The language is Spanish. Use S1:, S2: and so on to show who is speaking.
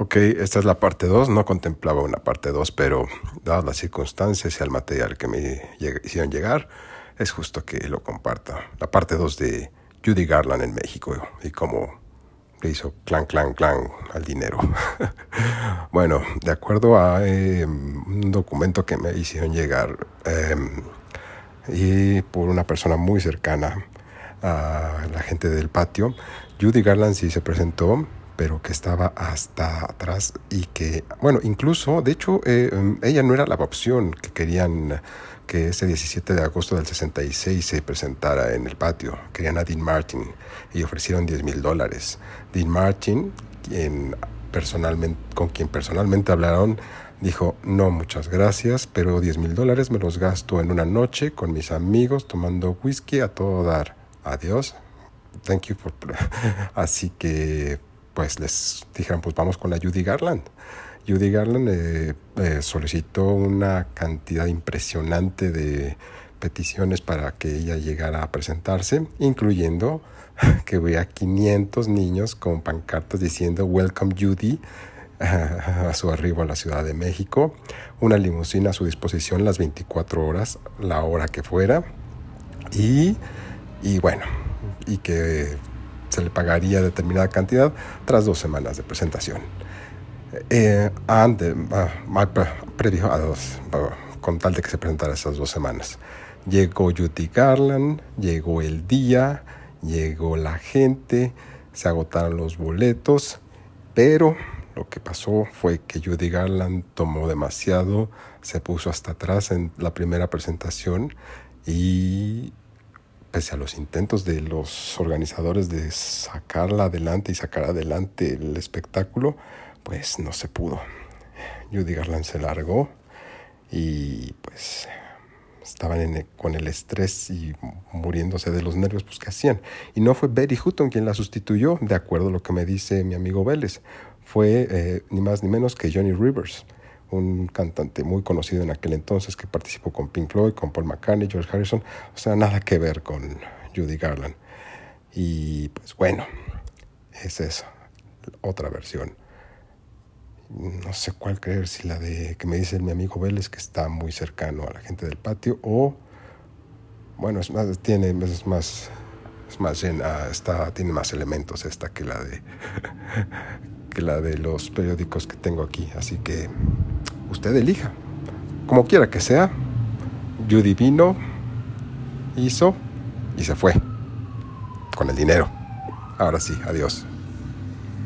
S1: Ok, esta es la parte 2, no contemplaba una parte 2, pero dadas las circunstancias y el material que me hicieron llegar, es justo que lo comparta. La parte 2 de Judy Garland en México y cómo le hizo clan, clan, clan al dinero. bueno, de acuerdo a em, un documento que me hicieron llegar em, y por una persona muy cercana a la gente del patio, Judy Garland sí se presentó, pero que estaba hasta atrás y que, bueno, incluso, de hecho, eh, em, ella no era la opción que querían que ese 17 de agosto del 66 se presentara en el patio. Querían a Dean Martin y ofrecieron 10 mil dólares. Dean Martin, quien personalmente, con quien personalmente hablaron, dijo, no, muchas gracias, pero 10 mil dólares me los gasto en una noche con mis amigos tomando whisky a todo dar. Adiós. Thank you for... Así que, pues les dijeron, pues vamos con la Judy Garland. Judy Garland eh, eh, solicitó una cantidad impresionante de peticiones para que ella llegara a presentarse, incluyendo que a 500 niños con pancartas diciendo Welcome Judy a su arribo a la Ciudad de México, una limusina a su disposición las 24 horas, la hora que fuera, y, y bueno, y que se le pagaría determinada cantidad tras dos semanas de presentación eh, antes, previo a dos, con tal de que se presentara esas dos semanas. Llegó Judy Garland, llegó el día, llegó la gente, se agotaron los boletos, pero lo que pasó fue que Judy Garland tomó demasiado, se puso hasta atrás en la primera presentación y pese a los intentos de los organizadores de sacarla adelante y sacar adelante el espectáculo, pues no se pudo. Judy Garland se largó y pues estaban con el estrés y muriéndose de los nervios, pues ¿qué hacían? Y no fue Betty Hutton quien la sustituyó, de acuerdo a lo que me dice mi amigo Vélez. Fue eh, ni más ni menos que Johnny Rivers, un cantante muy conocido en aquel entonces que participó con Pink Floyd, con Paul McCartney, George Harrison, o sea, nada que ver con Judy Garland. Y pues bueno, es eso, otra versión no sé cuál creer, si la de que me dice mi amigo Vélez que está muy cercano a la gente del patio o bueno, es más, tiene, es más, es más está, tiene más elementos esta que la de que la de los periódicos que tengo aquí, así que usted elija, como quiera que sea, Judy vino, hizo y se fue con el dinero. Ahora sí, adiós.